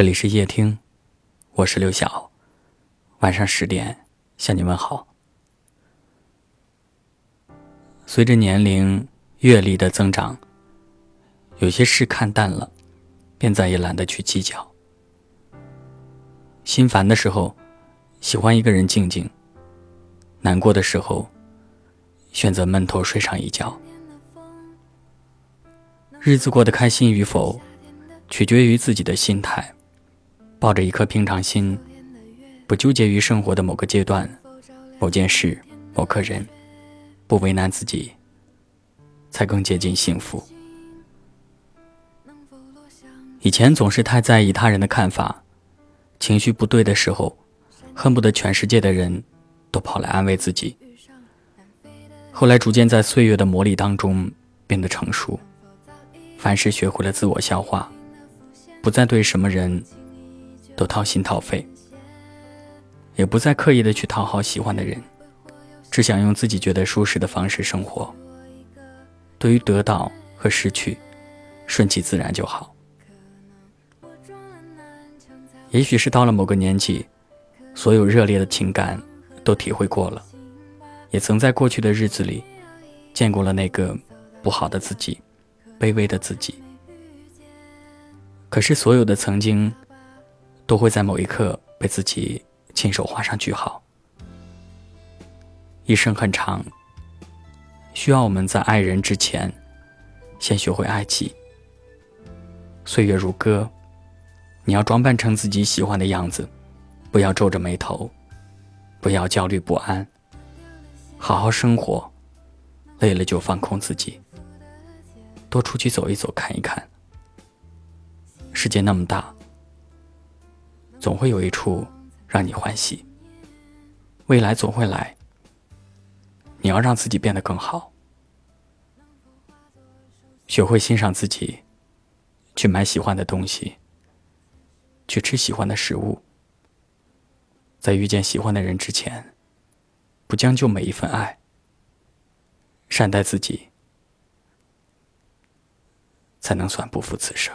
这里是夜听，我是刘晓。晚上十点向你问好。随着年龄、阅历的增长，有些事看淡了，便再也懒得去计较。心烦的时候，喜欢一个人静静；难过的时候，选择闷头睡上一觉。日子过得开心与否，取决于自己的心态。抱着一颗平常心，不纠结于生活的某个阶段、某件事、某个人，不为难自己，才更接近幸福。以前总是太在意他人的看法，情绪不对的时候，恨不得全世界的人都跑来安慰自己。后来逐渐在岁月的磨砺当中变得成熟。凡事学会了自我消化，不再对什么人都掏心掏肺，也不再刻意的去讨好喜欢的人，只想用自己觉得舒适的方式生活。对于得到和失去，顺其自然就好。也许是到了某个年纪，所有热烈的情感都体会过了，也曾在过去的日子里见过了那个不好的自己。卑微的自己，可是所有的曾经，都会在某一刻被自己亲手画上句号。一生很长，需要我们在爱人之前，先学会爱己。岁月如歌，你要装扮成自己喜欢的样子，不要皱着眉头，不要焦虑不安，好好生活，累了就放空自己。多出去走一走，看一看。世界那么大，总会有一处让你欢喜。未来总会来，你要让自己变得更好，学会欣赏自己，去买喜欢的东西，去吃喜欢的食物。在遇见喜欢的人之前，不将就每一份爱，善待自己。才能算不负此生。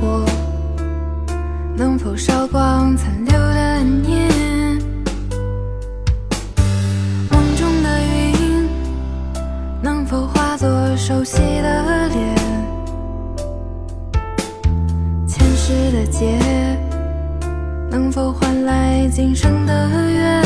火，能否烧光残留的念？梦中的云，能否化作熟悉的脸？前世的劫，能否换来今生的缘？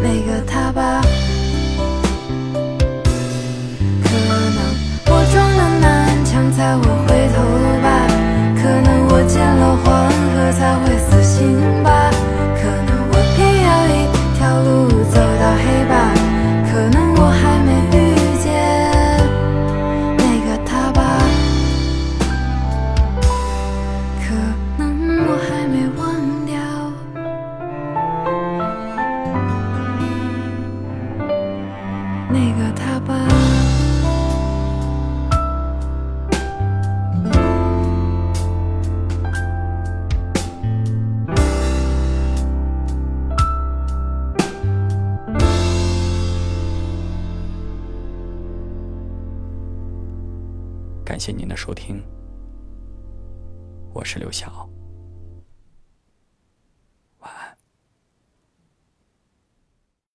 那个他吧。感谢您的收听。我是刘晓。